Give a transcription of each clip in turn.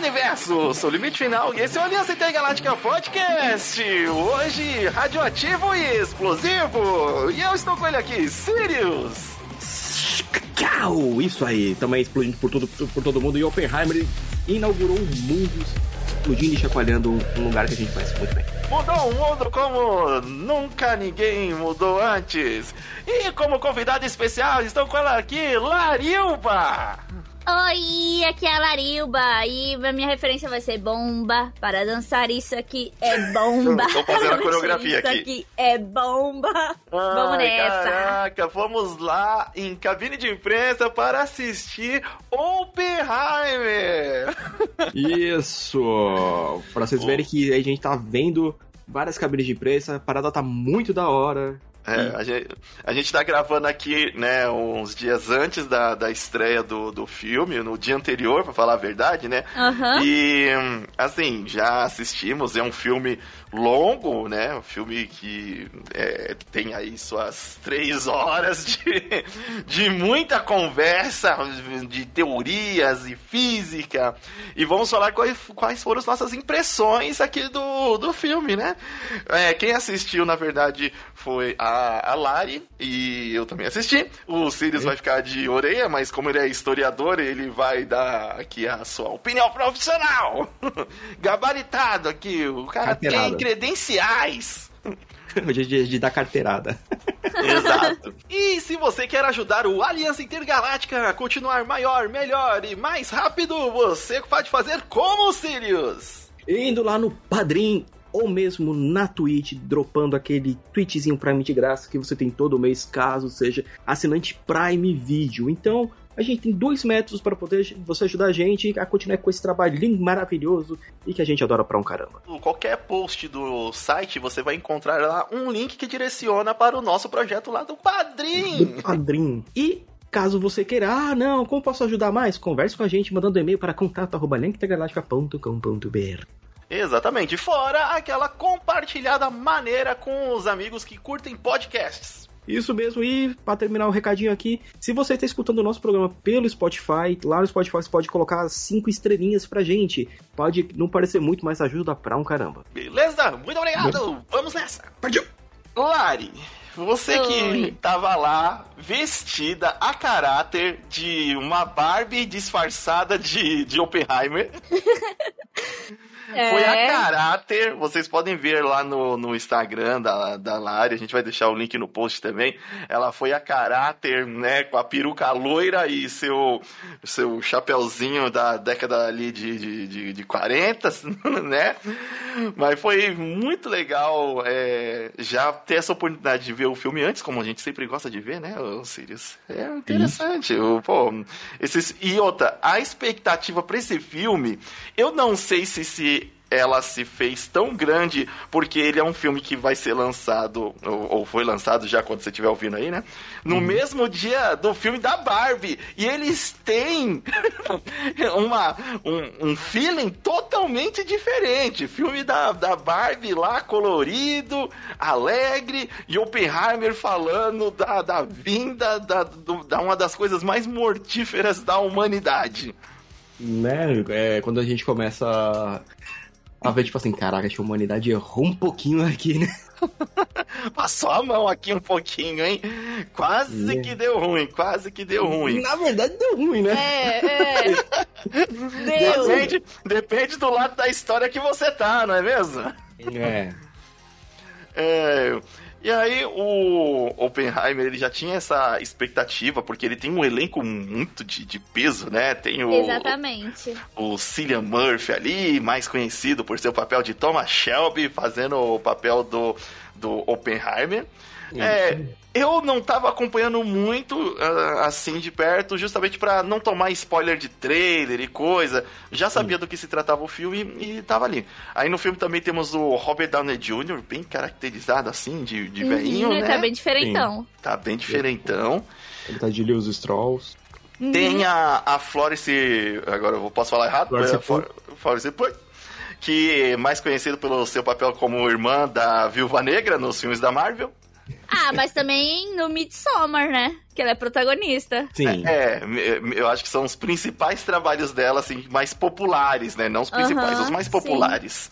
Universo, sou o Limite Final e esse é o Aliança Intergaláctica Podcast. Hoje, radioativo e explosivo. E eu estou com ele aqui, Sirius. Tchau! Isso aí, também explodindo por todo, por todo mundo. E Oppenheimer inaugurou um mundo explodindo e chacoalhando um lugar que a gente conhece muito bem. Mudou o mundo como nunca ninguém mudou antes. E como convidado especial, estou com ela aqui, Larilba. Oi, aqui é a Larilba e a minha referência vai ser bomba. Para dançar isso aqui é bomba. Tô fazendo a coreografia isso aqui. aqui é bomba. Vamos Ai, nessa. Caraca, vamos lá em cabine de imprensa para assistir Oppenheimer. Isso! Pra vocês verem que a gente tá vendo várias cabines de imprensa, a parada tá muito da hora. É, a, gente, a gente tá gravando aqui, né, uns dias antes da, da estreia do, do filme, no dia anterior, pra falar a verdade, né? Aham. E, assim, já assistimos, é um filme longo, né? Um filme que é, tem aí suas três horas de, de muita conversa, de teorias e física. E vamos falar quais, quais foram as nossas impressões aqui do, do filme, né? É, quem assistiu, na verdade, foi a, a Lari, e eu também assisti. O Sirius vai ficar de orelha, mas como ele é historiador, ele vai dar aqui a sua opinião profissional. Gabaritado aqui, o cara tem Credenciais. de, de, de dar carteirada. Exato. E se você quer ajudar o Aliança Intergaláctica a continuar maior, melhor e mais rápido, você pode fazer como o Sirius. Indo lá no Padrim ou mesmo na Twitch, dropando aquele tweetzinho Prime de graça que você tem todo mês, caso seja assinante Prime Video. Então, a gente tem dois métodos para poder você ajudar a gente a continuar com esse trabalho lindo, maravilhoso e que a gente adora pra um caramba. Qualquer post do site, você vai encontrar lá um link que direciona para o nosso projeto lá do Padrim. do Padrim. E caso você queira, ah, não, como posso ajudar mais? Converse com a gente mandando e-mail para contato@linktegaláctica.com.br. Exatamente. Fora aquela compartilhada maneira com os amigos que curtem podcasts. Isso mesmo, e para terminar o recadinho aqui, se você está escutando o nosso programa pelo Spotify, lá no Spotify você pode colocar cinco estrelinhas pra gente. Pode não parecer muito, mas ajuda pra um caramba. Beleza? Muito obrigado. Vamos nessa. Partiu! Lari, você que Oi. tava lá vestida a caráter de uma Barbie disfarçada de, de Oppenheimer. É. Foi a caráter, vocês podem ver lá no, no Instagram da, da Lari, a gente vai deixar o link no post também. Ela foi a caráter, né, com a peruca loira e seu, seu chapeuzinho da década ali de, de, de, de 40, né? Mas foi muito legal é, já ter essa oportunidade de ver o filme antes, como a gente sempre gosta de ver, né, ô Sirius? É interessante. o- Pô, esses, e outra, a expectativa pra esse filme, eu não sei se, se ela se fez tão grande porque ele é um filme que vai ser lançado, ou, ou foi lançado já quando você estiver ouvindo aí, né? No mesmo dia do filme da Barbie. E eles têm uma, um, um feeling totalmente diferente. Filme da, da Barbie lá, colorido, alegre, e Oppenheimer falando da, da vinda da, do- da uma das coisas mais mortíferas da humanidade. Né? É, quando a gente começa a- a ver, tipo assim, caraca, acho que a humanidade errou um pouquinho aqui, né? Passou a mão aqui um pouquinho, hein? Quase É. que deu ruim, quase que deu ruim. Na verdade deu ruim, né? É, é. Deus. Depende, depende do lado da história que você tá, não é mesmo? É. É, e aí o Oppenheimer ele já tinha essa expectativa, porque ele tem um elenco muito de, de peso, né? Tem o, Exatamente. o Cillian Murphy ali, mais conhecido por seu papel de Thomas Shelby, fazendo o papel do, do Oppenheimer. É, eu não tava acompanhando muito ah, assim de perto, justamente pra não tomar spoiler de trailer e coisa. Já sabia do que se tratava o filme e tava ali. Aí no filme também temos o Robert Downey Jr., bem caracterizado assim, de, de Uhum, né? Tá bem diferentão. Tá bem diferentão. Ele tá de Lewis Strolls. Tem a, a Florence. Agora eu posso falar errado? Florence É, Flor- Florence Pugh, que é mais conhecido pelo seu papel como irmã da Viúva Negra nos filmes da Marvel. Ah, mas também no Midsommar, né? Que ela é protagonista. Sim. É, eu acho que são os principais trabalhos dela, assim, mais populares, né? Não os principais, os mais sim. populares.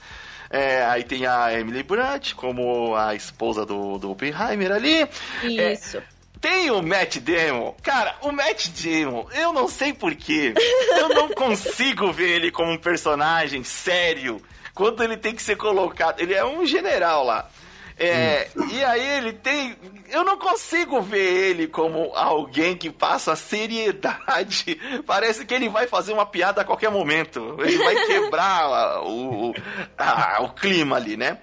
É, aí tem a Emily Blunt como a esposa do, do Oppenheimer ali. Isso. Tem o Matt Damon. Cara, o Matt Damon, eu não sei porquê. Eu não consigo ver ele como um personagem sério quando ele tem que ser colocado. Ele é um general lá. É, e aí ele tem. Eu não consigo ver ele como alguém que passa seriedade. Parece que ele vai fazer uma piada a qualquer momento. Ele vai quebrar o, o, a- o clima ali, né?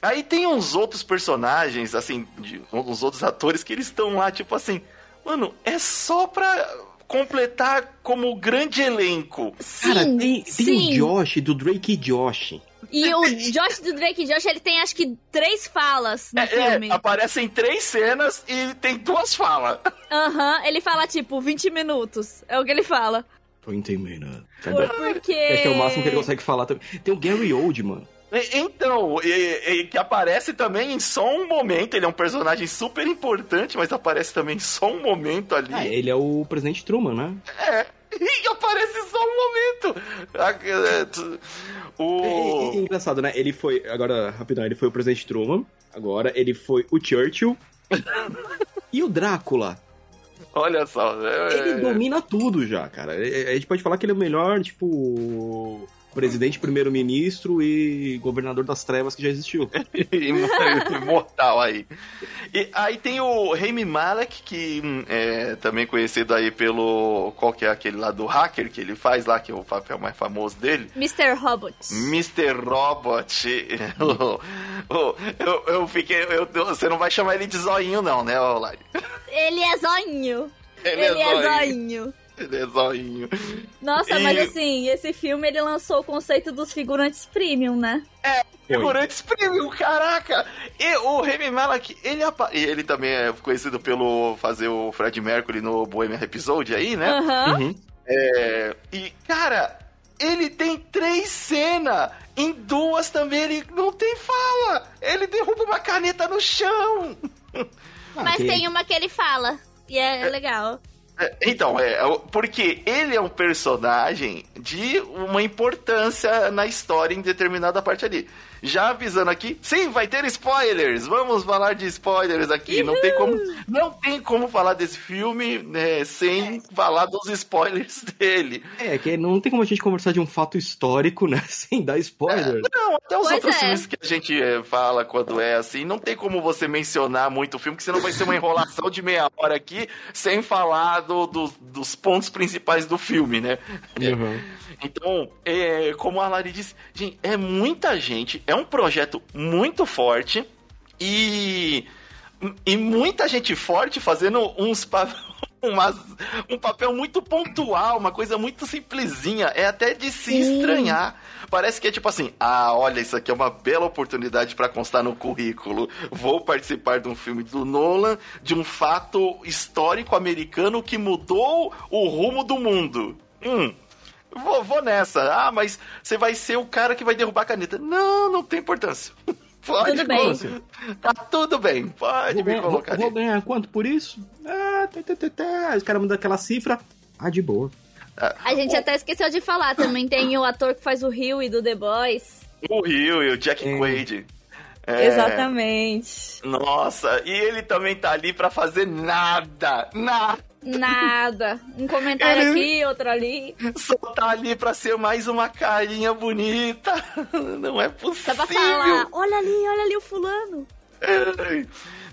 Aí tem uns outros personagens, assim, de, uns outros atores que eles estão lá, tipo assim, mano, é só pra completar como grande elenco. Cara, Sim, tem, tem sim. o Josh, do Drake e Josh. E o Josh do Drake Josh, ele tem acho que três falas no É, filme. é, aparecem três cenas e tem duas falas. Aham, ele fala tipo 20 minutos. É o que ele fala. 20 minutes. Por- Porque. Esse é o máximo que ele consegue falar também. Tem o Gary Oldman. Então, e- e que aparece também em só um momento. Ele é um personagem super importante, mas aparece também em só um momento ali. Ah, ele é o presidente Truman, né? É, e aparece só um momento. Ah, é, tu- É, é- O... é engraçado, né? Ele foi. Agora, rapidão, ele foi o presidente Truman. Agora, ele foi o Churchill. e o Drácula. Olha só. é- Ele domina tudo já, cara. É- A gente pode falar que ele é o melhor, tipo. Presidente, primeiro-ministro e governador das trevas que já existiu. imortal aí. E aí tem o Rami Malek, que hum, é também conhecido aí pelo. Qual que é aquele lá do hacker que ele faz lá, que é o papel mais famoso dele? Mr. Robot. Mr. Robot. Eu, eu fiquei. eu- você não vai chamar ele de zoinho, não, né, Olari? Ele é zoinho. Ele, Ele, é, é zoinho. zoinho. Ele é zoinho. Nossa, E- mas assim, esse filme ele lançou o conceito dos figurantes premium, né? Figurantes premium, caraca! E o Remy Malek, ele, apa- e ele também é conhecido pelo fazer o Fred Mercury no Bohemian Rhapsody aí, né? Aham. Uhum. É, e, cara, ele tem três cenas. Em duas também ele não tem fala. Ele derruba uma caneta no chão. Ah, Mas que- tem uma que ele fala. E é, legal. É, Então, é, porque ele é um personagem de uma importância na história em determinada parte ali. Já avisando aqui, sim, vai ter spoilers. Vamos falar de spoilers aqui. Não tem como, não tem como falar desse filme né, sem falar dos spoilers dele. É, que não tem como a gente conversar de um fato histórico, né? Sem dar spoiler. Não, até os Pois outros é. filmes que a gente é, fala quando é assim, não tem como você mencionar muito o filme, que senão vai ser uma enrolação de meia hora aqui, sem falar do- do- dos pontos principais do filme, né? Uhum. Então, é, como a Lari disse, gente, é muita gente, é um projeto muito forte e, e muita gente forte fazendo uns pa- umas- um papel muito pontual, uma coisa muito simplesinha, é até de se Sim. estranhar. Parece que é tipo assim, ah, olha, isso aqui é uma bela oportunidade para constar no currículo. Vou participar de um filme do Nolan, de um fato histórico americano que mudou o rumo do mundo. Hum, Vou, vou nessa. Ah, mas você vai ser o cara que vai derrubar a caneta. Não, não tem importância. Pode Tudo bem. Tá tudo bem. Pode Vou me ganhar, colocar vou, vou ganhar quanto por isso? Ah, tá, tá, tá, tá. Os caras mandam aquela cifra. Ah, de boa. A gente até esqueceu de falar, também tem o ator que faz o Rio e do The Boys. O Rio e o Jack É. Quaid. É, Exatamente. Nossa, e ele também tá ali pra fazer nada. Nada. Nada. Um comentário Ele- aqui, outro ali. Só tá ali pra ser mais uma carinha bonita. Não é possível. Só pra falar, olha ali, olha ali o fulano. É.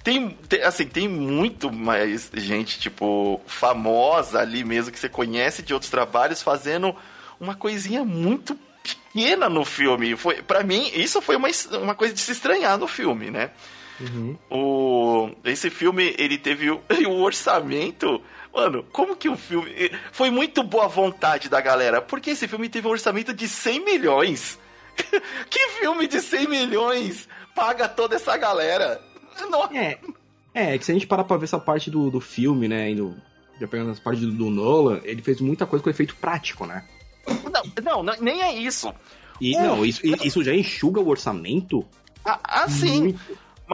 Tem, tem- assim, tem muito mais gente, tipo, famosa ali mesmo, que você conhece de outros trabalhos, fazendo uma coisinha muito pequena no filme. Foi, para mim, isso foi uma, uma coisa de se estranhar no filme, né? Uhum. O, esse filme, ele teve o, o orçamento... Mano, como que o filme... Foi muito boa vontade da galera, porque esse filme teve um orçamento de 100 milhões. que filme de 100 milhões paga toda essa galera? Não, É, é, que se a gente parar pra ver essa parte do, do filme, né, e do, já pegando as partes do, do Nolan, ele fez muita coisa com efeito prático, né? não, não, nem é isso. E, Uh, não, isso, isso já enxuga o orçamento Ah, Assim, muito.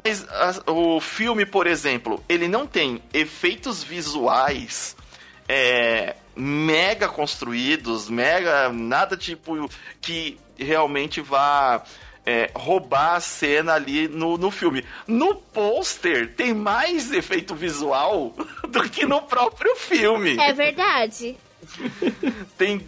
Mas a, o filme, por exemplo, ele não tem efeitos visuais é, mega construídos, mega. nada tipo que realmente vá. É, roubar a cena ali no, no filme. No pôster tem mais efeito visual do que no próprio filme. É verdade. Tem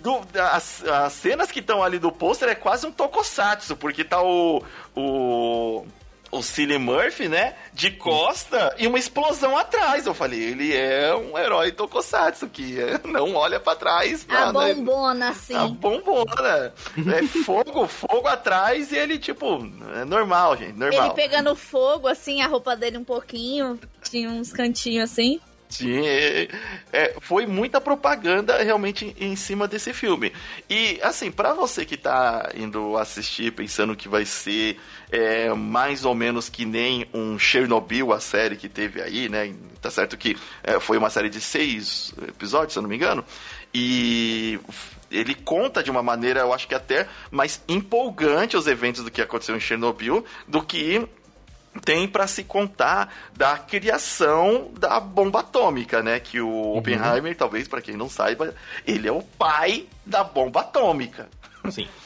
as, as cenas que estão ali do pôster é quase um tokusatsu, porque tá o o o Cillian Murphy, né, de costa e uma explosão atrás. Eu falei, ele é um herói tokusatsu que não olha para trás. A nada. bombona, assim. A bombona. É fogo, fogo atrás e ele, tipo, é normal, gente, normal. Ele pegando fogo, assim, a roupa dele um pouquinho, tinha uns cantinhos assim. Sim, é, é, foi muita propaganda realmente em cima desse filme. E, assim, para você que tá indo assistir pensando que vai ser é, mais ou menos que nem um Chernobyl, a série que teve aí, né? Tá certo que é, foi uma série de seis episódios, se eu não me engano. E ele conta de uma maneira, eu acho que até mais empolgante os eventos do que aconteceu em Chernobyl do que tem para se contar da criação da bomba atômica, né? Que o uhum. Oppenheimer, talvez para quem não saiba, ele é o pai da bomba atômica. Sim.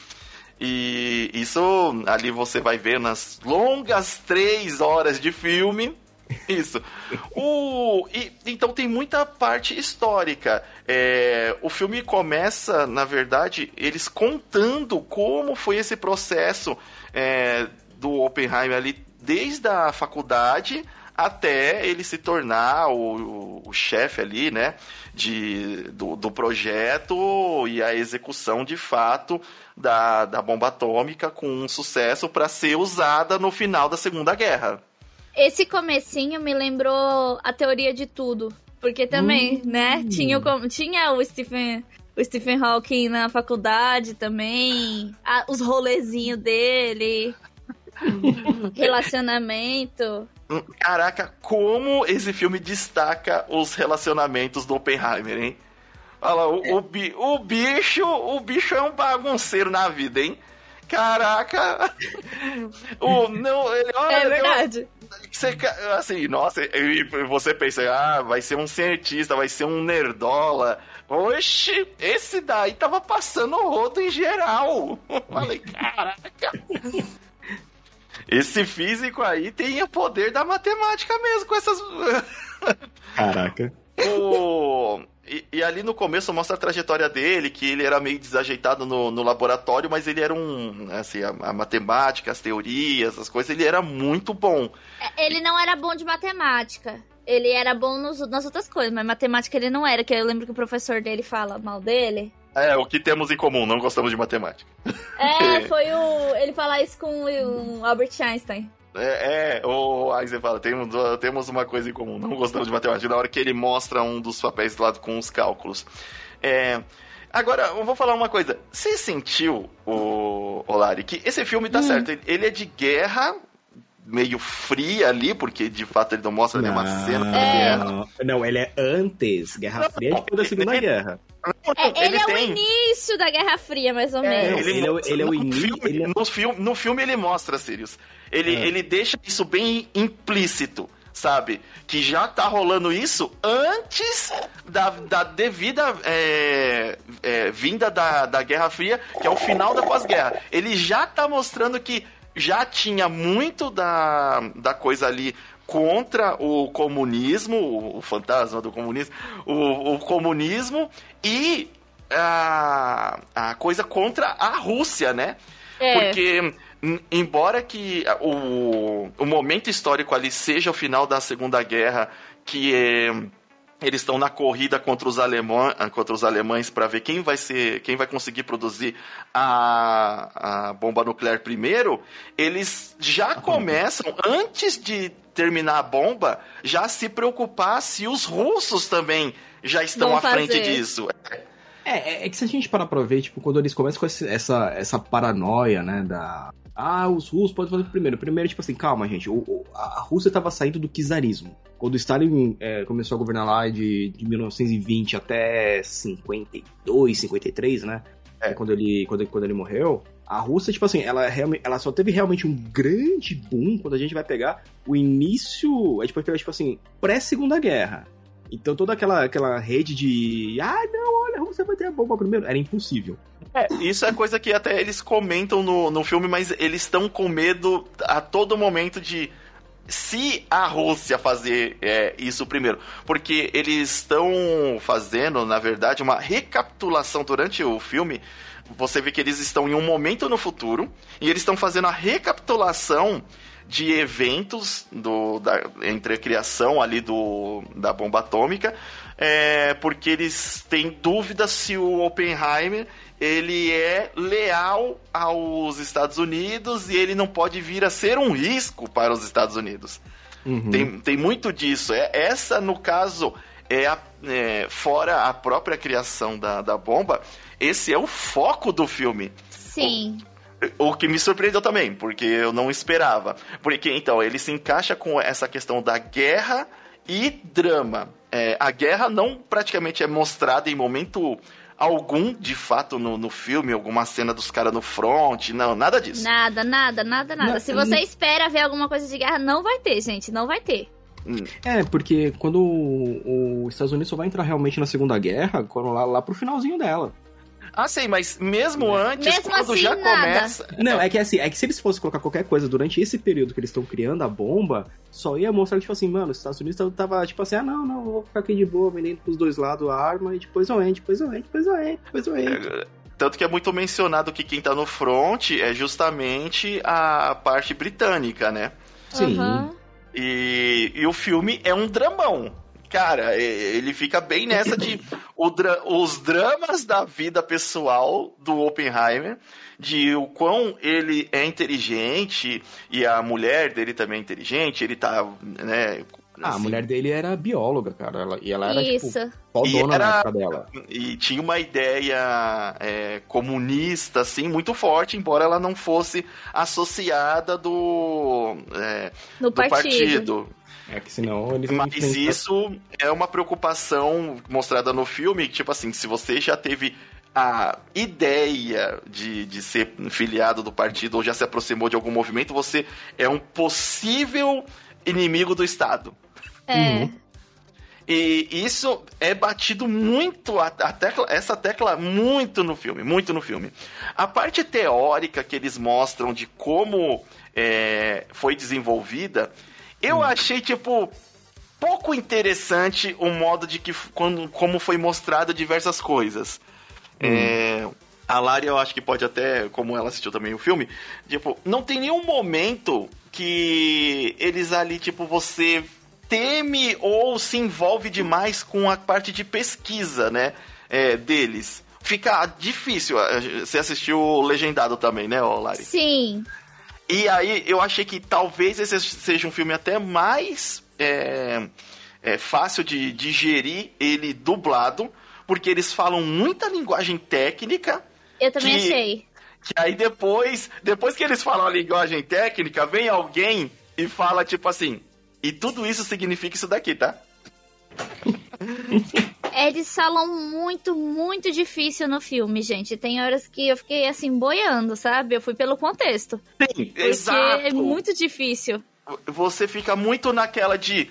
E isso ali você vai ver nas longas três horas de filme. Isso. O, e, então tem muita parte histórica. É, o filme começa, na verdade, eles contando como foi esse processo é, do Oppenheimer ali desde a faculdade até ele se tornar o, o chefe ali, né, de, do, do, projeto e a execução de fato da, da bomba atômica com um sucesso para ser usada no final da Segunda Guerra. Esse comecinho me lembrou a teoria de tudo, porque também, hum. né, tinha o, tinha o Stephen o Stephen Hawking na faculdade também, a, os rolezinhos dele. Relacionamento. Caraca, como esse filme destaca os relacionamentos do Oppenheimer, hein? Olha lá, o, é. o, o, bicho, o bicho é um bagunceiro na vida, hein? Caraca! o, não, ele, olha, é verdade. Você, assim, nossa, você pensa, ah, vai ser um cientista, vai ser um nerdola. Oxi, esse daí tava passando o rodo em geral. Falei, caraca. Esse físico aí tem o poder da matemática mesmo com essas. Caraca. O... E, e, ali no começo mostra a trajetória dele, que ele era meio desajeitado no, no laboratório, mas ele era um. Assim, a, a, matemática, as teorias, as coisas, ele era muito bom. É, ele não era bom de matemática. Ele era bom nos, nas outras coisas, mas matemática ele não era, que eu lembro que o professor dele fala mal dele. É, o que temos em comum, não gostamos de matemática. É, foi o. Ele falar isso com o Albert Einstein. É, é o Einstein fala, temos, temos uma coisa em comum, não gostamos de matemática, na hora que ele mostra um dos papéis do lado com os cálculos. É, agora, eu vou falar uma coisa. Você sentiu, o, o Lari, que esse filme tá hum. certo, ele é de guerra, meio fria ali, porque de fato ele não mostra não, nenhuma cena da é. guerra. Não, ele é antes. Guerra não, Fria é depois da Segunda ele, Guerra. É, ele, ele, é tem... o início da Guerra Fria, mais ou é, menos. Ele, ele, é, ele é o início. Filme, no, filme, no filme ele mostra, Sirius. Ele, é. ele deixa isso bem implícito sabe? Que já tá rolando isso antes da, da devida é, é, vinda da, da Guerra Fria, que é o final da pós-guerra. Ele já tá mostrando que já tinha muito da, da coisa ali contra o comunismo, o fantasma do comunismo, o, o comunismo e a, a coisa contra a Rússia, né? É. Porque embora que o, o momento histórico ali seja o final da Segunda Guerra, que é eles estão na corrida contra os, alemã, contra os alemães para ver quem vai ser, quem vai conseguir produzir a, a bomba nuclear primeiro. Eles já começam antes de terminar a bomba, já se preocupar se os russos também já estão à frente disso. É, é que se a gente parar pra ver, tipo, quando eles começam com esse, essa, essa paranoia, né, da... Ah, os russos podem fazer primeiro. Primeiro, tipo assim, calma, gente, o, a Rússia estava saindo do czarismo. Quando Stalin é, começou a governar lá de, de 1920 até 52, 53, né? É. Quando, ele, quando, quando ele morreu, A Rússia, tipo assim, ela, ela só teve realmente um grande boom quando a gente vai pegar o início. A gente pode pegar, tipo assim, pré-segunda guerra. Então toda aquela, aquela rede de. Ah, não, olha, a Rússia vai ter a bomba primeiro. Era impossível. É, isso é coisa que até eles comentam no, no filme, mas eles estão com medo a todo momento de se a Rússia fazer é, isso primeiro, porque eles estão fazendo, na verdade, uma recapitulação durante o filme. Você vê que eles estão em um momento no futuro e eles estão fazendo a recapitulação de eventos do, da, entre a criação ali do, da bomba atômica, é, porque eles têm dúvidas se o Oppenheimer ele é leal aos Estados Unidos e ele não pode vir a ser um risco para os Estados Unidos. Uhum. Tem, tem muito disso. É, essa, no caso, é, a, é, fora a própria criação da, da bomba, esse é o foco do filme. Sim. O, o que me surpreendeu também, porque eu não esperava. Porque, então, ele se encaixa com essa questão da guerra e drama. É, a guerra não praticamente é mostrada em momento algum, de fato, no, no filme, alguma cena dos caras no front, não, nada disso. Nada, nada, nada, nada. Não, Se você não... espera ver alguma coisa de guerra, não vai ter, gente, não vai ter. Hum. É, porque quando os Estados Unidos só vai entrar realmente na Segunda Guerra, quando lá, lá pro finalzinho dela. Ah, sei, mas mesmo antes, mesmo quando assim, já nada. começa. Não, é que assim, é que se eles fossem colocar qualquer coisa durante esse período que eles estão criando a bomba, só ia mostrar que, tipo assim, mano, os Estados Unidos tava tipo assim, ah, não, não, vou ficar aqui de boa, vendendo pros dois lados a arma, e depois eu entro, depois eu entro, depois eu entro, depois eu entro. É, tanto que é muito mencionado que quem tá no front é justamente a parte britânica, né? Sim. Uhum. E, e o filme é um dramão. Cara, ele fica bem nessa de dra os dramas da vida pessoal do Oppenheimer, de o quão ele é inteligente e a mulher dele também é inteligente, ele tá, né, ah, a mulher dele era bióloga, cara. Ela, e ela era, Isso. tipo, fodona era, na época dela. E tinha uma ideia é, comunista, assim, muito forte, embora ela não fosse associada do, é, do, do partido. partido. É que senão eles Mas isso é uma preocupação mostrada no filme, tipo assim, se você já teve a ideia de, de ser filiado do partido ou já se aproximou de algum movimento, você é um possível inimigo do Estado. É. Uhum. E isso é batido muito, a, a tecla, essa tecla muito no filme, muito no filme. A parte teórica que eles mostram de como é, foi desenvolvida eu hum. achei, tipo, pouco interessante o modo de que quando, como foi mostrado diversas coisas. Hum. É, a Lari, eu acho que pode até, como ela assistiu também o filme, tipo, não tem nenhum momento que eles ali, tipo, você teme ou se envolve demais com a parte de pesquisa, né, é, deles. Fica difícil. Você assistiu legendado também, né, Lari? Sim. E aí eu achei que talvez esse seja um filme até mais é, é, fácil de digerir ele dublado, porque eles falam muita linguagem técnica. Eu também que, achei. Que aí depois, depois que eles falam a linguagem técnica, vem alguém e fala tipo assim, e tudo isso significa isso daqui, tá? Eles falam muito, muito difícil no filme, gente. Tem horas que eu fiquei assim, boiando, sabe? Eu fui pelo contexto. Sim, porque exato. É muito difícil. Você fica muito naquela de.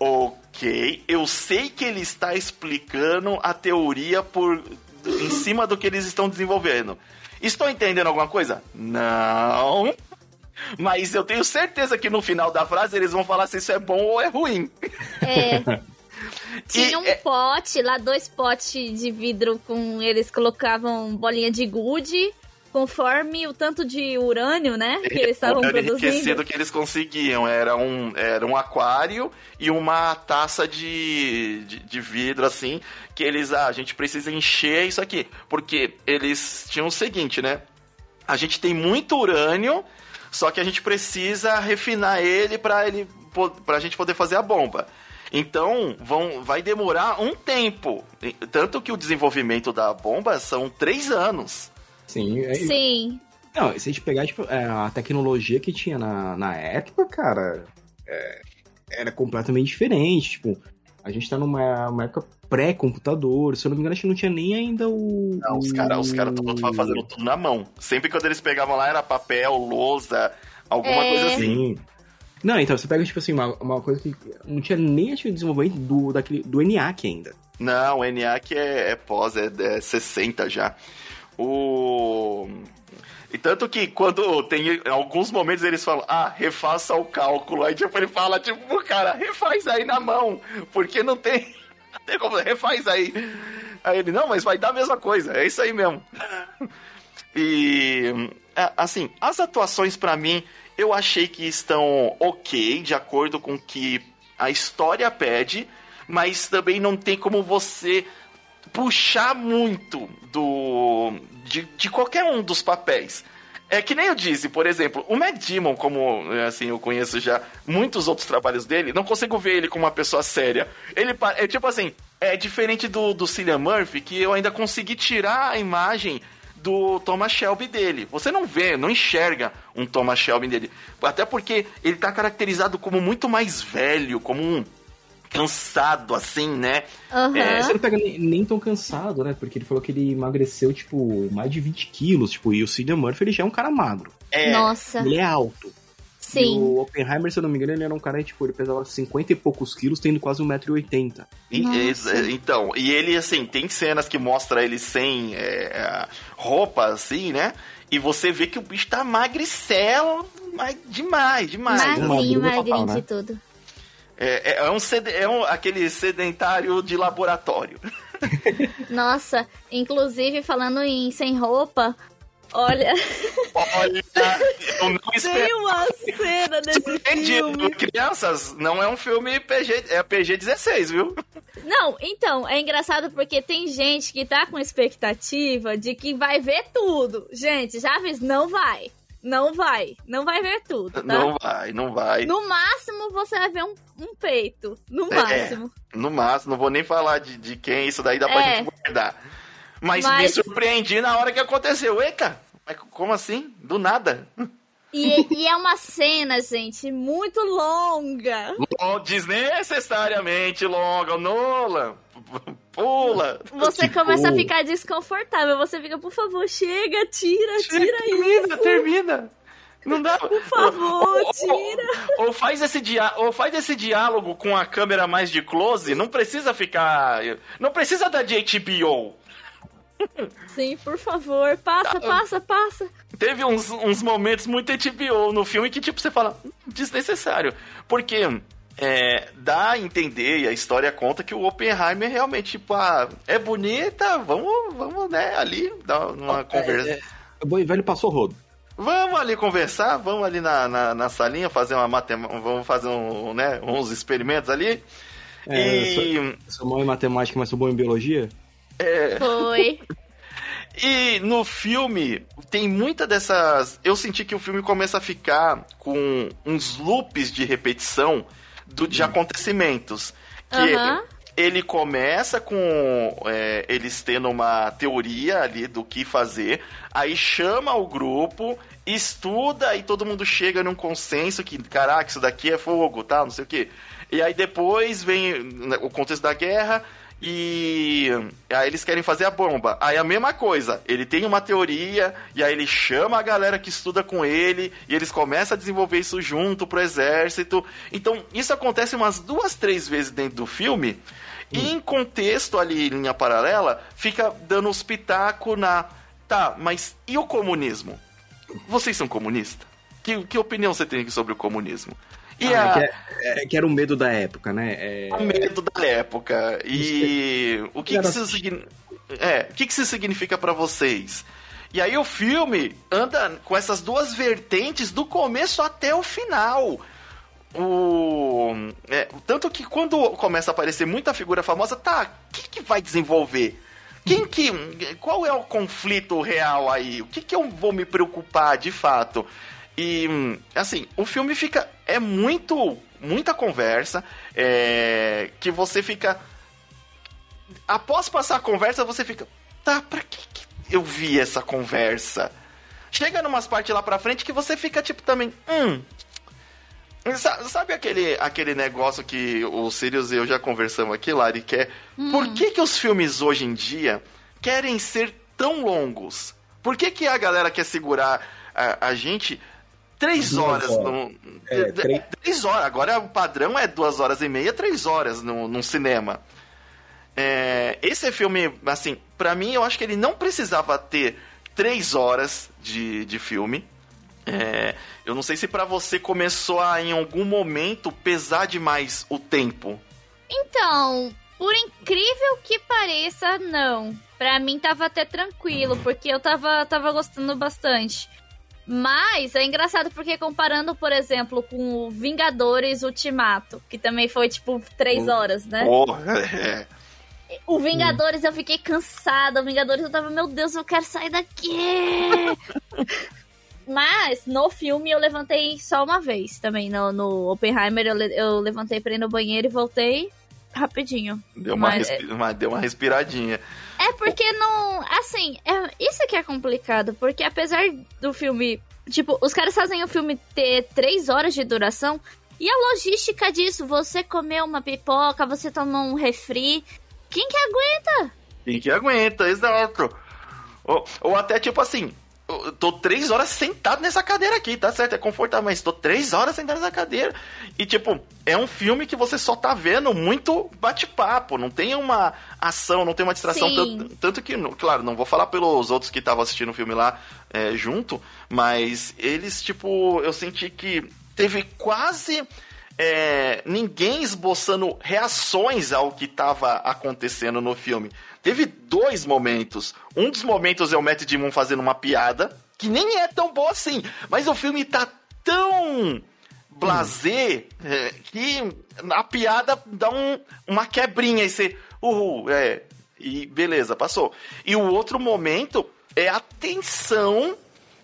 Ok, eu sei que ele está explicando a teoria por em cima do que eles estão desenvolvendo. Estou entendendo alguma coisa? Não. Mas eu tenho certeza que no final da frase eles vão falar se isso é bom ou é ruim. É. Tinha um é... pote, lá dois potes de vidro com eles colocavam bolinha de gude conforme o tanto de urânio, né, que eles estavam produzindo. enriquecido que eles conseguiam, era um, era um aquário e uma taça de, de, de, vidro, assim, que eles, ah, a gente precisa encher isso aqui, porque eles tinham o seguinte, né, a gente tem muito urânio, só que a gente precisa refinar ele para ele, pra gente poder fazer a bomba. Então, vão, vai demorar um tempo. Tanto que o desenvolvimento da bomba são três anos. Sim. É... Sim. Não, se a gente pegar tipo, é, a tecnologia que tinha na, na época, cara, é, era completamente diferente. Tipo, A gente tá numa uma época pré-computador, se eu não me engano, a gente não tinha nem ainda o. Não, os caras os cara estavam fazendo tudo na mão. Sempre quando eles pegavam lá era papel, lousa, alguma É. coisa assim. Sim. Não, então você pega, tipo assim, uma, uma coisa que não tinha nem acho, desenvolvimento do, daquele, do ENIAC ainda. Não, o ENIAC é, é pós, é, é 60 já. O. E tanto que quando tem em alguns momentos eles falam, ah, refaça o cálculo. Aí tipo, ele fala, tipo, cara, refaz aí na mão, porque não tem. Não tem como, refaz aí. Aí ele, não, mas vai dar a mesma coisa, é isso aí mesmo. E é, assim, as atuações pra mim, eu achei que estão ok, de acordo com o que a história pede, mas também não tem como você puxar muito do de, de qualquer um dos papéis. É que nem eu disse, por exemplo, o Matt Damon, como assim eu conheço já muitos outros trabalhos dele, não consigo ver ele como uma pessoa séria. Ele é tipo assim, é diferente do, do Cillian Murphy, que eu ainda consegui tirar a imagem do Thomas Shelby dele. Você não vê, não enxerga um Thomas Shelby dele. Até porque ele tá caracterizado como muito mais velho, como um cansado, assim, né? Aham. É, Você não pega nem, nem tão cansado, né? Porque ele falou que ele emagreceu, tipo, mais de 20 quilos. Tipo, e o Cillian Murphy, ele já é um cara magro. É, Nossa, Ele é alto. E sim. o Oppenheimer, se eu não me engano, ele era um cara, tipo, ele pesava 50 e poucos quilos, tendo quase 1,80m. E- Nossa. e- então, e ele, assim, tem cenas que mostra ele sem é, roupa, assim, né? E você vê que o bicho tá magricelo, mas demais, demais. Magrinho, magrinho total, né? de tudo. É, é, é um, sed- é um aquele sedentário de laboratório. Nossa, inclusive falando em sem roupa, olha, Olha, eu não tem espero. uma cena desse filme. Crianças, não é um filme PG, é PG-16, viu? Não, então, é engraçado porque tem gente que tá com expectativa de que vai ver tudo. Gente, já fiz, não vai. Não vai. Não vai ver tudo, tá? Não vai, não vai. No máximo, você vai ver um, um peito. No É, máximo. No máximo, não vou nem falar de, de quem, isso daí dá pra É. gente guardar. Mas, Mas- me surpreendi na hora que aconteceu. Eita, como assim? Do nada. E, e é uma cena, gente, muito longa. Long- Desnecessariamente longa. Nolan, pula. Você Tipo- começa a ficar desconfortável. Você fica, por favor, chega, tira, tira termina, isso. termina. Não dá. Por favor, tira. Ou, ou faz esse dia, ou faz esse diálogo com a câmera mais de close. Não precisa ficar. Não precisa da de HBO. Sim, por favor, passa, passa, passa. Teve uns, uns momentos muito HBO no filme que, tipo, você fala, "Hum, desnecessário. Porque é, dá a entender, e a história conta que o Oppenheimer realmente, tipo, ah, é bonita, vamos, vamos, né, ali, dar uma conversa. É, é, o bom e velho passou rodo. Vamos ali conversar, vamos ali na, na, na salinha fazer uma matemática, vamos fazer um, né, uns experimentos ali. É, e, Sou bom em matemática, mas sou bom em biologia? Foi. E no filme tem muita dessas. Eu senti que o filme começa a ficar com uns loops de repetição do, de acontecimentos. Que Aham. ele começa com é, eles tendo uma teoria ali do que fazer, aí chama o grupo, estuda e todo mundo chega num consenso que, caraca, isso daqui é fogo, tal, não sei o quê. E aí depois vem né, o contexto da guerra e aí eles querem fazer a bomba. Aí a mesma coisa, ele tem uma teoria e aí ele chama a galera que estuda com ele e eles começam a desenvolver isso junto pro exército. Então isso acontece umas duas, três vezes dentro do filme. E em contexto ali, linha paralela, fica dando uns pitacos na. Tá, mas e o comunismo? Vocês são comunistas? Que, que opinião você tem sobre o comunismo? E Ah, a, que, é- é- que era o medo da época, né? É, o medo da época. E o que, que Era- isso significa? É, o que, que isso significa pra vocês? E aí o filme anda com essas duas vertentes do começo até o final. O é, tanto que quando começa a aparecer muita figura famosa, tá, quem que vai desenvolver? Quem que qual é o conflito real aí? O que que eu vou me preocupar de fato? E assim, o filme fica é muito muita conversa, é, que você fica após passar a conversa, você fica, tá, pra que, que eu vi essa conversa? Chega numas partes lá pra frente que você fica tipo também, hum. Sabe aquele, aquele negócio que o Sirius e eu já conversamos aqui, Lari, que é hum. por que, que os filmes hoje em dia querem ser tão longos? Por que, que a galera quer segurar a, a gente três horas? No, é, três... três... horas. Agora o padrão é duas horas e meia, três horas no, num cinema. É, esse filme, assim, para mim, eu acho que ele não precisava ter três horas de, de filme. É, eu não sei se para você começou a, em algum momento, pesar demais o tempo. Então, por incrível que pareça, não. Pra mim tava até tranquilo, porque eu tava, tava gostando bastante. Mas é engraçado porque comparando, por exemplo, com o Vingadores Ultimato, que também foi tipo três horas, né? Porra, é. O Vingadores eu fiquei cansada. O Vingadores eu tava, meu Deus, eu quero sair daqui! Mas no filme eu levantei só uma vez também. No, no Oppenheimer eu, eu levantei pra ir no banheiro e voltei rapidinho. Deu uma, Mas, deu uma respiradinha. É porque não. Assim, é, isso que é complicado. Porque apesar do filme. Tipo, os caras fazem o filme ter três horas de duração. E a logística disso, você comer uma pipoca, você tomar um refri. Quem que aguenta? Quem que aguenta, exato. Ou, ou até tipo assim, eu tô três horas sentado nessa cadeira aqui, tá certo? É confortável, mas tô três horas sentado nessa cadeira. E, tipo, é um filme que você só tá vendo muito bate-papo, não tem uma ação, não tem uma distração. Tanto, tanto, que, claro, não vou falar pelos outros que estavam assistindo o filme lá é, junto, mas eles, tipo, eu senti que teve quase é, ninguém esboçando reações ao que estava acontecendo no filme. Teve dois momentos. Um dos momentos é o Matt Damon fazendo uma piada, que nem é tão boa assim, mas o filme tá tão blazer é, que a piada dá um, uma quebrinha e você. Uhul, é. E beleza, passou. E o outro momento é a tensão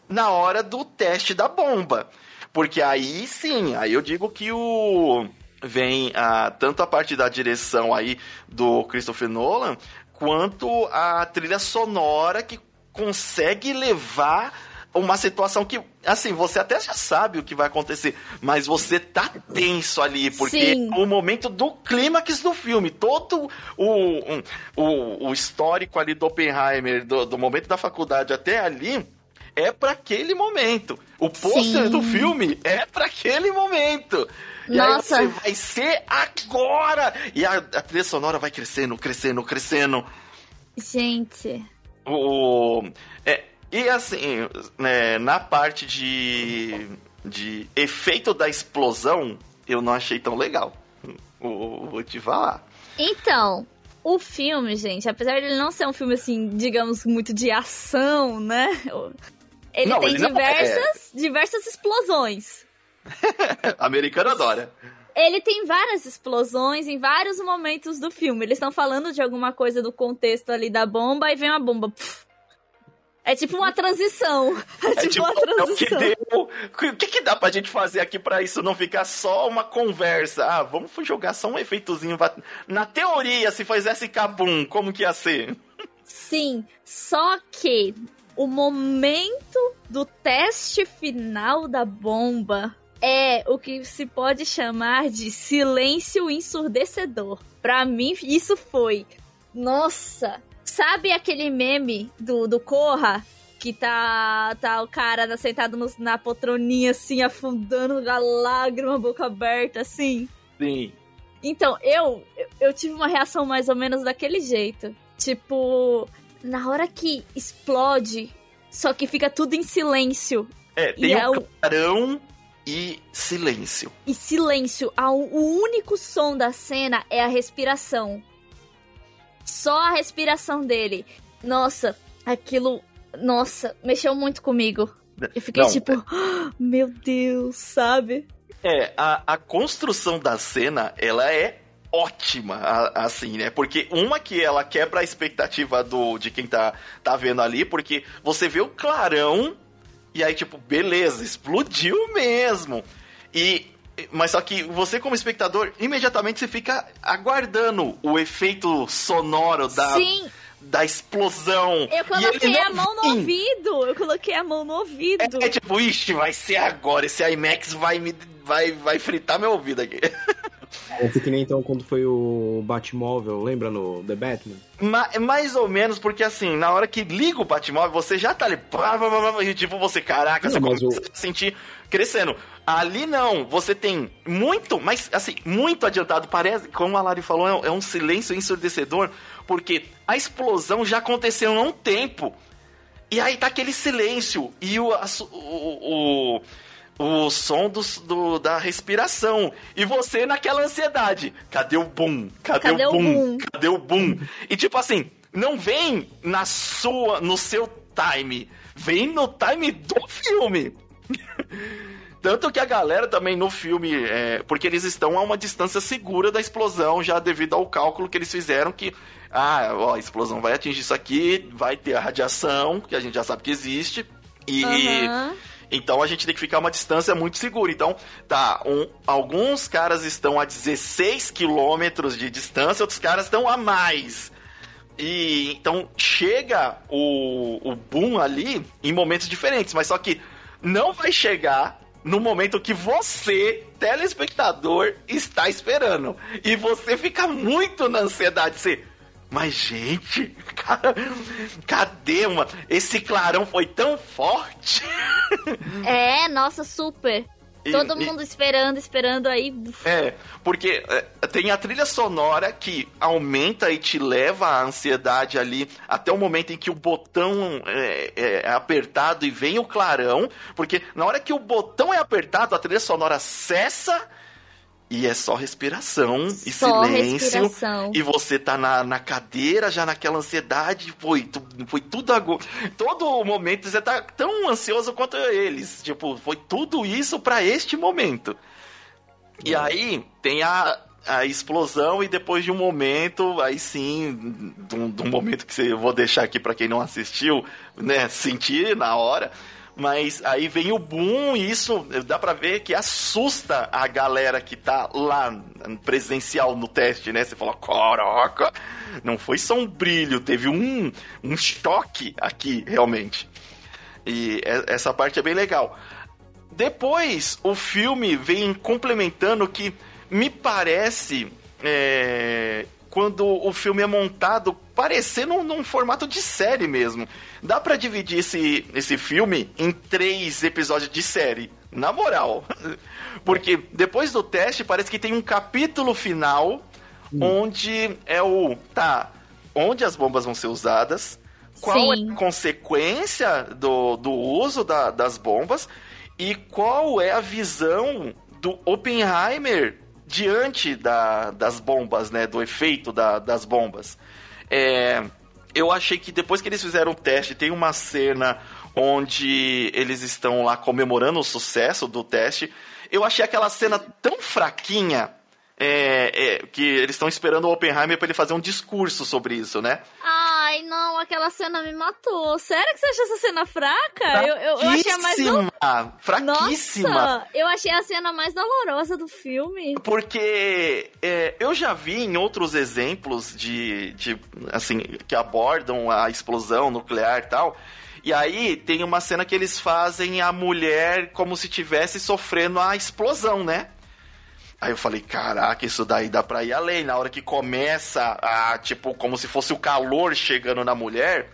na hora do teste da bomba. Porque aí sim, aí eu digo que o vem a, tanto a parte da direção aí do Christopher Nolan, quanto a trilha sonora que consegue levar uma situação que, assim, você até já sabe o que vai acontecer, mas você tá tenso ali, porque Sim. o momento do clímax do filme, todo o, o, o histórico ali do Oppenheimer, do, do momento da faculdade até ali, é para aquele momento. O pôster do filme é para aquele momento. E Nossa. aí você vai ser agora! E a, a trilha sonora vai crescendo, crescendo, crescendo. Gente. O, é, e assim, né, na parte de, de efeito da explosão, eu não achei tão legal. Vou te falar. Então, o filme, gente, apesar de ele não ser um filme assim, digamos, muito de ação, né? Ele não, tem ele diversas, é... diversas explosões. Americano adora. Ele tem várias explosões em vários momentos do filme. Eles estão falando de alguma coisa do contexto ali da bomba e vem uma bomba. É tipo uma transição. É, é tipo, tipo, uma transição. É o, que deu, o que, que dá pra gente fazer aqui para isso não ficar só uma conversa? Ah, vamos jogar só um efeitozinho. Na teoria, se fizesse cabum, como que ia ser? Sim, só que o momento do teste final da bomba é o que se pode chamar de silêncio ensurdecedor. Para mim, isso foi. Nossa! Sabe aquele meme do, do Corra? Que tá, tá o cara sentado no, na poltroninha, assim, afundando a lágrima, boca aberta, assim? Sim. Então, eu, eu tive uma reação mais ou menos daquele jeito. Tipo, na hora que explode, só que fica tudo em silêncio. É, tem e um é clarão e silêncio. E silêncio. O único som da cena é a respiração. Só a respiração dele. Nossa, aquilo. Nossa, mexeu muito comigo. Eu fiquei Não, tipo, é... meu Deus, sabe? É, a, a construção da cena, ela é ótima, assim, né? Porque uma que ela quebra a expectativa do, de quem tá, tá vendo ali, porque você vê o clarão e aí, tipo, beleza, explodiu mesmo. E. Mas só que você, como espectador, imediatamente você fica aguardando o efeito sonoro da. Sim da explosão. Eu coloquei a mão no ouvido. Eu coloquei a mão no ouvido. É, é tipo, ixi, vai ser agora. Esse IMAX vai me vai, vai fritar meu ouvido aqui. É que nem então quando foi o Batmóvel, lembra no The Batman? Ma mais ou menos, porque assim, na hora que liga o Batmóvel, você já tá ali. E tipo, você, caraca, não, você começa o... a sentir crescendo. Ali não, você tem muito, mas assim, muito adiantado. Parece, como a Lari falou, é um silêncio ensurdecedor, porque a explosão já aconteceu há um tempo. E aí tá aquele silêncio. E o, o, o o som do, do, da respiração. E você naquela ansiedade. Cadê o boom? Cadê, Cadê o, boom? o boom? Cadê o boom? E tipo assim, não vem na sua, no seu time. Vem no time do filme. Tanto que a galera também no filme, é, porque eles estão a uma distância segura da explosão, já devido ao cálculo que eles fizeram que, ah, ó, a explosão vai atingir isso aqui, vai ter a radiação, que a gente já sabe que existe, e... Uhum então a gente tem que ficar uma distância muito segura. Então, tá, um, alguns caras estão a 16 quilômetros de distância, outros caras estão a mais. E então chega o, o boom ali em momentos diferentes, mas só que não vai chegar no momento que você, telespectador, está esperando. E você fica muito na ansiedade. Você, mas, gente, cara, cadê uma? Esse clarão foi tão forte. É, nossa, super. E, Todo mundo e, esperando, esperando aí. É, porque é, tem a trilha sonora que aumenta e te leva à ansiedade ali até o momento em que o botão é, é, apertado e vem o clarão. Porque na hora que o botão é apertado, a trilha sonora cessa e é só respiração e só silêncio. Respiração. E você tá na, na cadeira, já naquela ansiedade. Foi, foi tudo agora. Todo momento você tá tão ansioso quanto eles. Tipo, foi tudo isso para este momento. E aí tem a, a explosão e depois de um momento, aí sim, de um, momento que eu vou deixar aqui para quem não assistiu, né, sentir na hora mas aí vem o boom e isso dá para ver que assusta a galera que tá lá presencial no teste, né? Você fala, caraca, não foi só um brilho, teve um, um choque aqui, realmente. E essa parte é bem legal. Depois, o filme vem complementando que me parece é, quando o filme é montado parecendo num formato de série mesmo. Dá para dividir esse, esse filme em três episódios de série. Na moral. Porque depois do teste parece que tem um capítulo final hum. onde é o. Tá. Onde as bombas vão ser usadas. Qual Sim. é a consequência do, do uso da, das bombas. E qual é a visão do Oppenheimer diante da, das bombas, né? Do efeito da, das bombas. É, eu achei que depois que eles fizeram o teste, tem uma cena onde eles estão lá comemorando o sucesso do teste. Eu achei aquela cena tão fraquinha é, é, que eles estão esperando o Oppenheimer para ele fazer um discurso sobre isso, né? Ai, não, aquela cena me matou. Sério que você achou essa cena fraca? Eu, eu, eu achei a mais. Do... Fraquíssima! Nossa, eu achei a cena mais dolorosa do filme. Porque é, eu já vi em outros exemplos de, de. assim, que abordam a explosão nuclear e tal. E aí tem uma cena que eles fazem a mulher como se estivesse sofrendo a explosão, né? Aí eu falei, caraca, isso daí dá pra ir além. Na hora que começa a, tipo, como se fosse o calor chegando na mulher,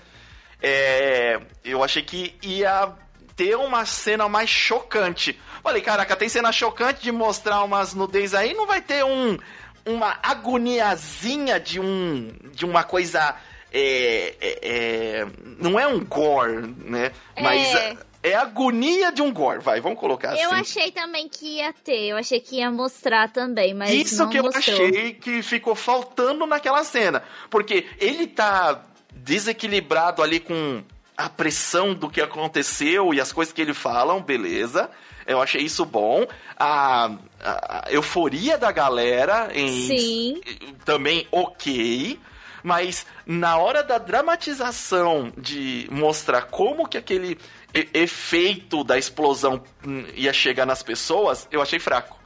é, eu achei que ia ter uma cena mais chocante. Falei, caraca, tem cena chocante de mostrar umas nudez aí, não vai ter um uma agoniazinha de um de uma coisa é, é, é não é um gore, né? Mas é a agonia de um gore, vai, vamos colocar assim. Eu achei também que ia ter, eu achei que ia mostrar também, mas Isso que eu mostrou. achei que ficou faltando naquela cena, porque ele tá desequilibrado ali com a pressão do que aconteceu e as coisas que ele falam, beleza. Eu achei isso bom. A, a euforia da galera em Sim. também ok. Mas na hora da dramatização de mostrar como que aquele efeito da explosão ia chegar nas pessoas, eu achei fraco.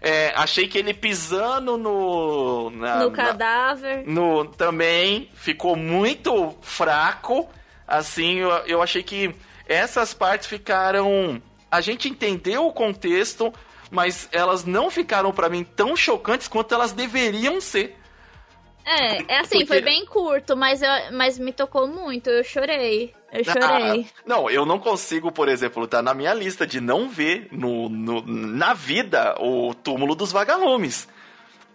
É, achei que ele pisando no. Na, no cadáver. Na, no, também ficou muito fraco. Assim, eu, eu achei que essas partes ficaram. A gente entendeu o contexto, mas elas não ficaram para mim tão chocantes quanto elas deveriam ser. É, é assim, Porque... foi bem curto, mas, eu, mas me tocou muito, eu chorei. Eu chorei. Ah, não, eu não consigo, por exemplo, tá na minha lista de não ver no, no, na vida o túmulo dos vagalumes.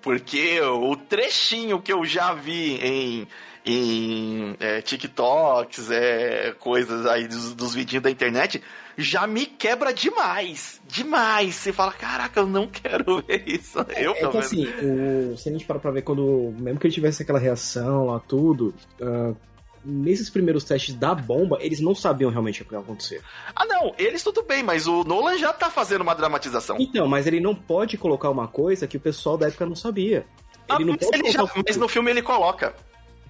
Porque o trechinho que eu já vi em, em é, TikToks, é, coisas aí dos, dos vídeos da internet, já me quebra demais. Demais. Você fala, caraca, eu não quero ver isso. Eu, é que assim, o, se a gente para pra ver quando. Mesmo que ele tivesse aquela reação lá, tudo. Uh, nesses primeiros testes da bomba, eles não sabiam realmente o que ia acontecer. Ah, não, eles tudo bem, mas o Nolan já tá fazendo uma dramatização. Então, mas ele não pode colocar uma coisa que o pessoal da época não sabia. Ah, ele não mas, ele já, mas no filme ele coloca.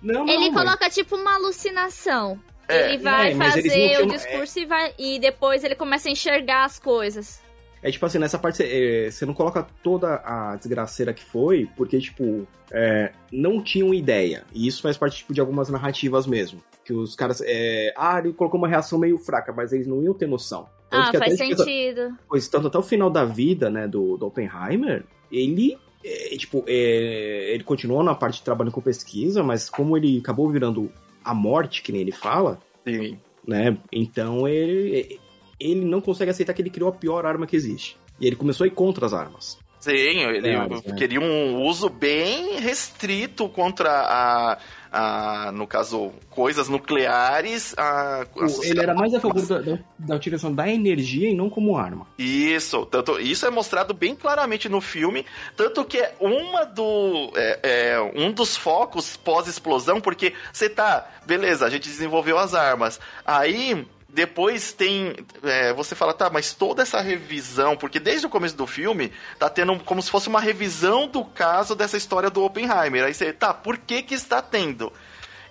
Não, não, ele coloca tipo uma alucinação. É. Ele vai é, fazer o discurso é. e, vai, e depois ele começa a enxergar as coisas. É tipo assim, nessa parte é, você não coloca toda a desgraceira que foi, porque, tipo, é, não tinham ideia. E isso faz parte, tipo, de algumas narrativas mesmo. Que os caras. É, ah, ele colocou uma reação meio fraca, mas eles não iam ter noção. Tanto ah, faz sentido. pois, tanto até o final da vida, né, do, do Oppenheimer, ele é, tipo, é, ele continuou na parte de trabalho com pesquisa, mas como ele acabou virando a morte, que nem ele fala, Sim. né? Então ele, ele não consegue aceitar que ele criou a pior arma que existe. E ele começou a ir contra as armas. Sim, ele é, queria um uso bem restrito contra a, a no caso, coisas nucleares. A, a ele era mais a favor da, da, utilização da energia e não como arma. Isso, tanto, isso é mostrado bem claramente no filme, tanto que é uma do é, é um dos focos pós-explosão, porque você tá, beleza, a gente desenvolveu as armas, aí depois tem. É, você fala, tá, mas toda essa revisão, porque desde o começo do filme tá tendo como se fosse uma revisão do caso dessa história do Oppenheimer. Aí você, tá, por que que está tendo?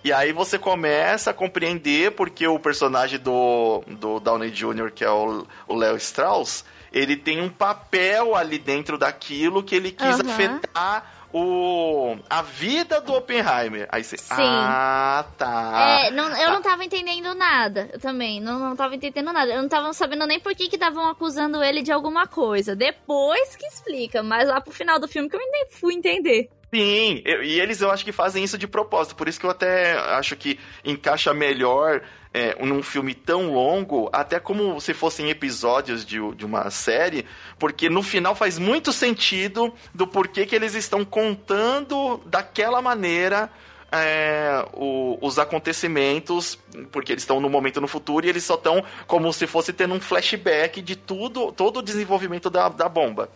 E aí você começa a compreender porque o personagem do, do Downey Jr., que é o Léo Strauss, ele tem um papel ali dentro daquilo que ele quis uhum. afetar o a vida do Oppenheimer. Aí você, Sim. ah, tá. É, não, eu tá. não tava entendendo nada. Eu também não, não tava entendendo nada. Eu não tava sabendo nem por que que estavam acusando ele de alguma coisa. Depois que explica, mas lá pro final do filme que eu nem fui entender. Sim, e eles eu acho que fazem isso de propósito, por isso que eu até acho que encaixa melhor é, num filme tão longo, até como se fossem episódios de, de uma série, porque no final faz muito sentido do porquê que eles estão contando daquela maneira é, o, os acontecimentos, porque eles estão no momento no futuro e eles só estão como se fosse tendo um flashback de tudo, todo o desenvolvimento da, da bomba.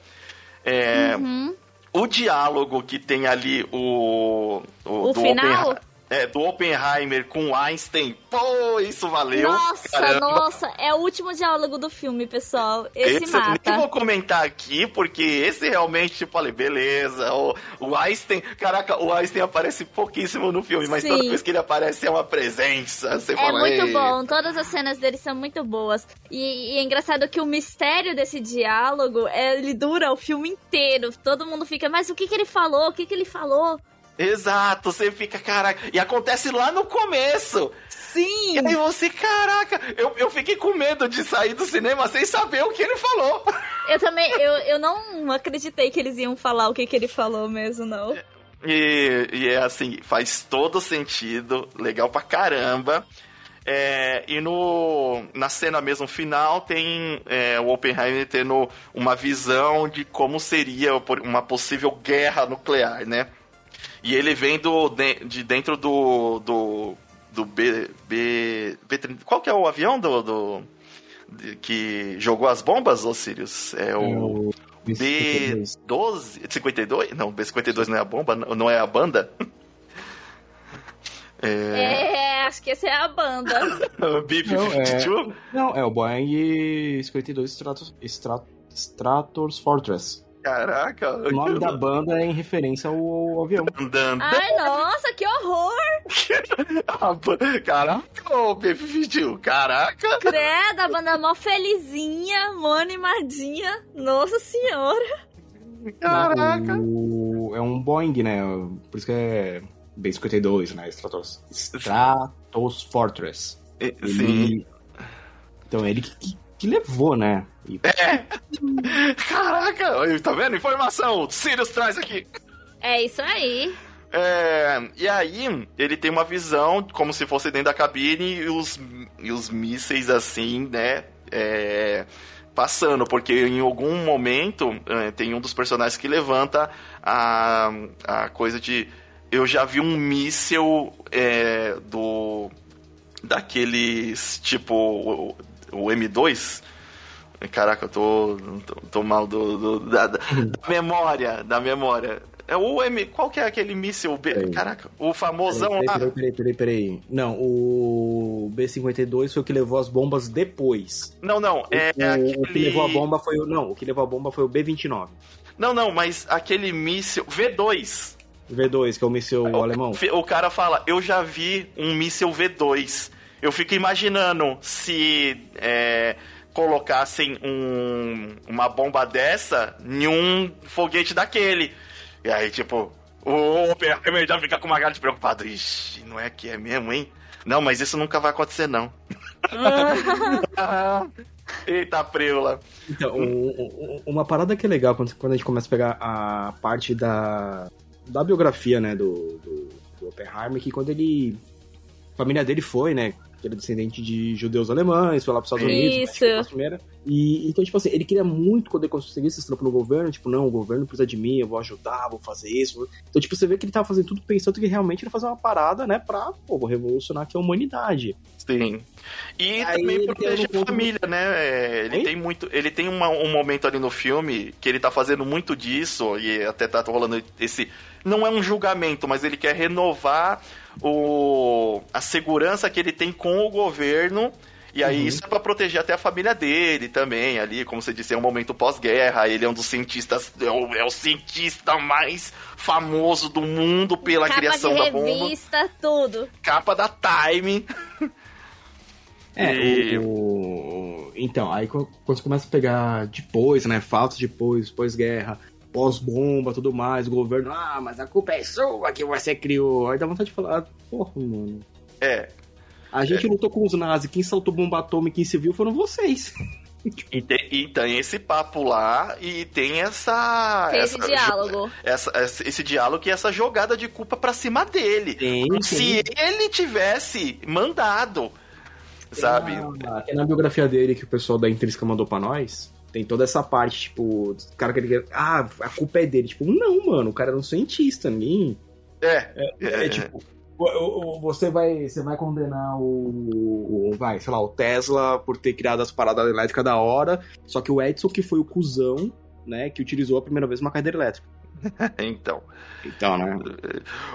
É, uhum o diálogo que tem ali o. O, o final? É, do Oppenheimer com Einstein. Pô, isso valeu. Nossa, caramba. nossa. É o último diálogo do filme, pessoal. Esse, esse mata. Eu nem vou comentar aqui, porque esse realmente, tipo, falei, beleza. O, o Einstein, caraca, o Einstein aparece pouquíssimo no filme, mas Sim. toda vez que ele aparece é uma presença. Você é fala, muito Ei. bom. Todas as cenas dele são muito boas. E, e, é engraçado que o mistério desse diálogo, é, ele dura o filme inteiro. Todo mundo fica, mas o que, que ele falou? O que, que ele falou? Exato, você fica, caraca. E acontece lá no começo. Sim! E aí você, caraca, eu, eu fiquei com medo de sair do cinema sem saber o que ele falou. Eu também, eu, eu não acreditei que eles iam falar o que, que ele falou mesmo, não. E, e é assim, faz todo sentido, legal pra caramba. É, e no, na cena mesmo final tem é, o Oppenheimer tendo uma visão de como seria uma possível guerra nuclear, né? E ele vem do, de dentro do. do. do B. B, B qual que é o avião do. do que jogou as bombas, ô Sirius? É o. B12? 52? Não, B52 não é a bomba, não é a banda. É... é, acho que essa é a banda. B-52? Não, é... não, é o Boeing 52 Stratos, Stratos Fortress. Caraca. O nome da banda é em referência ao, ao avião. Ai, nossa, que horror! Caraca, ô Baby caraca! Credo, a banda mó felizinha, mó animadinha. Nossa senhora! Caraca! O, é um Boeing, né? Por isso que é B-52, né? Stratos, Stratos Fortress. Ele, Sim. Então, é ele que, que levou, né? E... É. Caraca, tá vendo? Informação. Sirius traz aqui. É isso aí. É, e aí, ele tem uma visão como se fosse dentro da cabine e os, e os mísseis assim, né? É, passando, porque em algum momento é, tem um dos personagens que levanta a, a coisa de. Eu já vi um míssil é, do. daqueles tipo. O, o M2. Caraca, eu tô, tô, tô mal do, do da, da, memória, da memória. É o M. Qual que é aquele míssil B? Peraí. Caraca, o famosão peraí, peraí, lá. Peraí, peraí, peraí, Não, o B-52 foi o que levou as bombas depois. Não, não. É o, aquele... o que levou a bomba foi o. Não, o que levou a bomba foi o B-29. Não, não, mas aquele míssil. V2. V2, que é o míssil o, alemão. O cara fala, eu já vi um míssil V2. Eu fico imaginando se. É, colocassem um, uma bomba dessa em um foguete daquele. E aí, tipo, o Oppenheimer já fica com uma cara de preocupado. Ixi, não é que é mesmo, hein? Não, mas isso nunca vai acontecer, não. Eita, preula. Então, uma parada que é legal quando, quando a gente começa a pegar a parte da, da biografia, né, do, do, do Oppenheimer, que quando ele. A família dele foi, né? Que era descendente de judeus alemães, foi lá para os Estados Unidos. Isso. Primeira. E então, tipo assim, ele queria muito quando ele conseguisse esse trampo no governo, tipo, não, o governo precisa de mim, eu vou ajudar, vou fazer isso. Então, tipo, você vê que ele tava fazendo tudo pensando que realmente ele ia fazer uma parada, né, pra, pô, vou revolucionar aqui a humanidade. Sim. E Aí também proteger a família, né? É, ele Oi? tem muito. Ele tem uma, um momento ali no filme que ele tá fazendo muito disso, e até tá rolando esse. Não é um julgamento, mas ele quer renovar o, a segurança que ele tem com o governo. E aí uhum. isso é para proteger até a família dele também, ali, como você disse, é um momento pós-guerra, ele é um dos cientistas, é o, é o, cientista mais famoso do mundo pela Capa criação da bomba. revista, tudo. Capa da Time. É, e... o, o, então, aí quando você começa a pegar depois, né, fatos depois, pós-guerra, pós-bomba, tudo mais, o governo, ah, mas a culpa é sua que você criou. Aí dá vontade de falar, porra, mano. É. A gente é. lutou com os nazis, quem saltou bomba atômica em civil foram vocês. E tem, e tem, esse papo lá e tem essa. Tem essa, esse diálogo. Essa, esse diálogo e essa jogada de culpa pra cima dele. Tem, Se tem. ele tivesse mandado, sabe? Na, tem na biografia dele que o pessoal da Intrínseca mandou pra nós. Tem toda essa parte, tipo, o cara que ele Ah, a culpa é dele. Tipo, não, mano, o cara era um cientista, ninguém. É. É, é, é tipo. Você vai, você vai condenar o, o, vai, sei lá, o Tesla por ter criado as paradas elétricas da hora, só que o Edson que foi o cuzão, né, que utilizou a primeira vez uma cadeira elétrica. então. Então, né?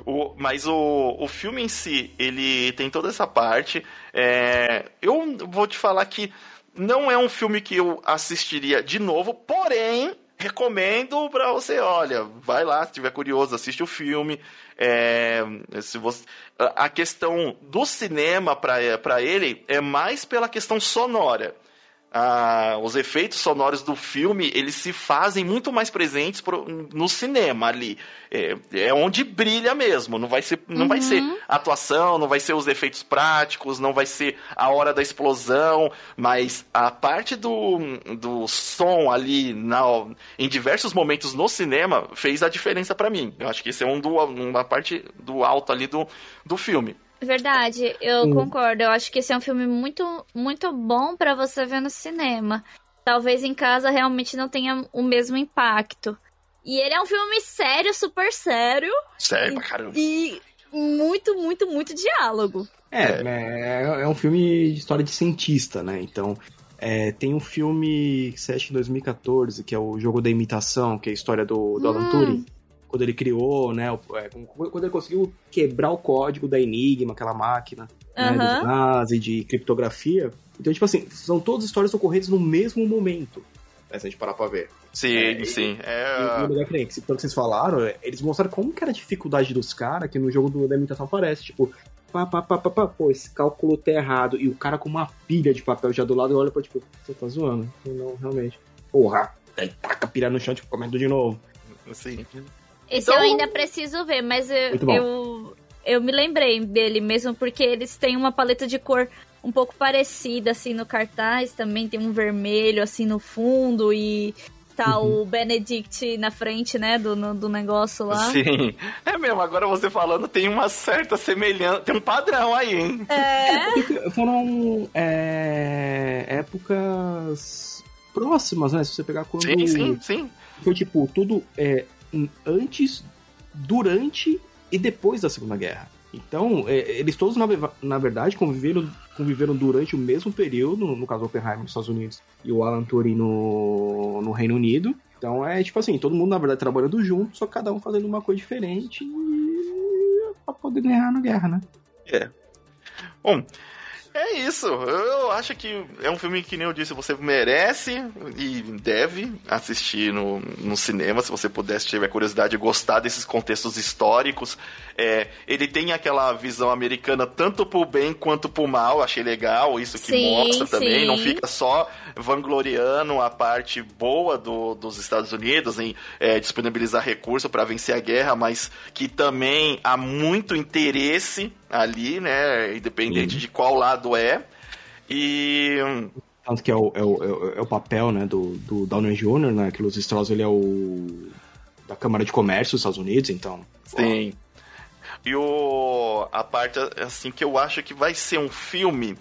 O, mas o, o filme em si, ele tem toda essa parte. É, eu vou te falar que não é um filme que eu assistiria de novo, porém, recomendo para você, olha, vai lá, se tiver curioso, assiste o filme. É, se você, a questão do cinema para ele é mais pela questão sonora ah, os efeitos sonoros do filme eles se fazem muito mais presentes pro, no cinema ali. É, é, onde brilha mesmo. Não vai ser não uhum. vai ser atuação não vai ser os efeitos práticos não vai ser a hora da explosão mas a parte do, do som ali na, em diversos momentos no cinema fez a diferença para mim. Eu acho que esse é um do, uma parte do alto ali do, do filme Verdade, eu hum. concordo. Eu acho que esse é um filme muito, muito bom para você ver no cinema. Talvez em casa realmente não tenha o mesmo impacto. E ele é um filme sério, super sério. Sério pra caramba. E muito, muito, muito diálogo. É, é, é um filme de história de cientista, né? Então, é, tem um filme que você acha em 2014, que é o Jogo da Imitação, que é a história do, do hum. Alan Turing quando ele criou, né? É, quando ele conseguiu quebrar o código da Enigma, aquela máquina, uhum. né, dos nazis, de criptografia. Então, tipo assim, são todas histórias ocorrentes no mesmo momento. Né, se a gente parar pra ver. Sim, é, sim. É... E, e, que, pelo que vocês falaram, eles mostraram como que era a dificuldade dos caras, que no jogo do, da imitação aparece. Tipo, pá, pá, pá, pá, pá, pô, esse cálculo tá errado. E o cara com uma pilha de papel já do lado olha pra, tipo, você tá zoando? Não, realmente. Porra, aí taca a pilha no chão, tipo, comendo de novo. Sim. Esse então... eu ainda preciso ver, mas eu, eu, eu me lembrei dele mesmo, porque eles têm uma paleta de cor um pouco parecida, assim, no cartaz. Também tem um vermelho, assim, no fundo e tá uhum. o Benedict na frente, né, do, no, do negócio lá. Sim. É mesmo, agora você falando, tem uma certa semelhança, tem um padrão aí, hein? É. Foram é, épocas próximas, né? Se você pegar quando. Sim, sim, sim. Foi tipo, tudo é, antes, durante e depois da Segunda Guerra. Então, é, eles todos, na, na, verdade, conviveram, conviveram durante o mesmo período, no caso Oppenheimer nos Estados Unidos e o Alan Turing no, no Reino Unido. Então é tipo assim, todo mundo, na verdade, trabalhando junto, só cada um fazendo uma coisa diferente e... pra poder ganhar na guerra, né? É. Bom, é isso. Eu acho que é um filme que, nem eu disse, você merece e deve assistir no, no cinema, se você puder, se tiver curiosidade e gostar desses contextos históricos. É, ele tem aquela visão americana tanto pro bem quanto pro mal, achei legal isso que sim, mostra também. Sim. Não fica só vangloriando a parte boa do, dos Estados Unidos em é, disponibilizar recursos para vencer a guerra, mas que também há muito interesse ali, né? Independente Sim. de qual lado é. E. Tanto que é o, é o, é o papel né, do, do Downey Jr., né? Que Los Strauss ele é o. da Câmara de Comércio dos Estados Unidos, então. Sim. E o, a parte assim que eu acho que vai ser um filme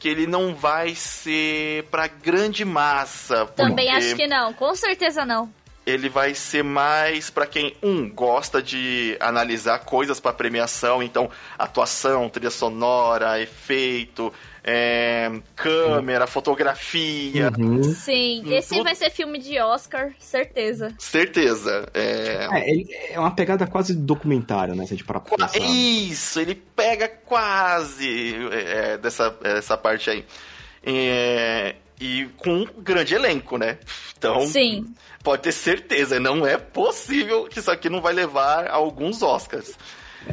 que ele não vai ser pra grande massa. Também acho que não, com certeza não ele vai ser mais para quem um gosta de analisar coisas para premiação, então atuação, trilha sonora, efeito, é, câmera, fotografia. Uhum. Sim, esse tudo... vai ser filme de Oscar, certeza. Certeza. É, é, é uma pegada quase documentária, né? Se a gente parar pra pensar. Isso, ele pega quase é, dessa, essa parte aí. É, e com um grande elenco, né? Então, Sim. pode ter certeza, não é possível que isso aqui não vai levar a alguns Oscars.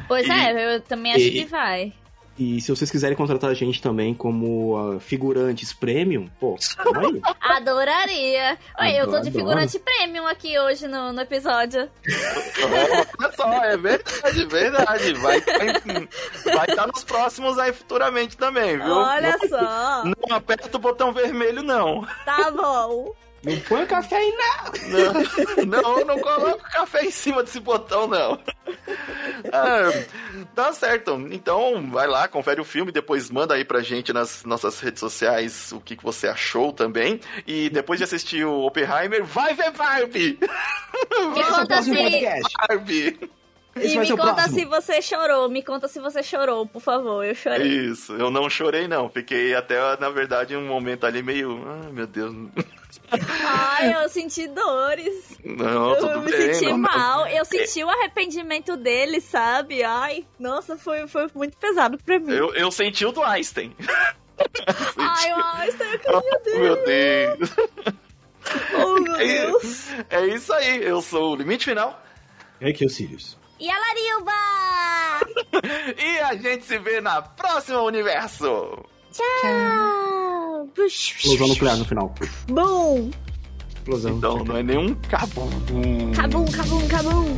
Pois e, é, eu também acho e, que vai. E se vocês quiserem contratar a gente também como uh, figurantes premium, pô, aí. Adoraria. Oi, eu tô de figurante premium aqui hoje no, no episódio. Olha só, é verdade, verdade. Vai estar tá nos próximos aí futuramente também, viu? Olha não, só. Não aperta o botão vermelho, não. Tá bom. Não põe café aí, não. Não, não, não coloca o café em cima desse botão, não. Ah, tá certo. Então, vai lá, confere o filme, depois manda aí pra gente nas nossas redes sociais o que, que você achou também. E depois de assistir o Oppenheimer, vai ver Barbie! Me conta se... Barbie! Esse e me conta próximo. se você chorou, me conta se você chorou, por favor, eu chorei. Isso, eu não chorei não, fiquei até, na verdade, um momento ali meio, ai meu Deus... Ai, eu senti dores. Não, tudo eu me bem, senti não, mal. Eu senti o arrependimento dele, sabe? Ai, nossa, foi, foi muito pesado pra mim. Eu, eu senti o do Einstein. Ai, o Einstein, eu oh, meu Deus. Oh, meu é Deus. É, é isso aí, eu sou o Limite Final. É aqui é o Sirius. E a Larilba! e a gente se vê na próxima universo. Tchau! Explosão nuclear no final. Bom! Explosão. Então, não é nenhum cabum. Cabum, cabum, cabum.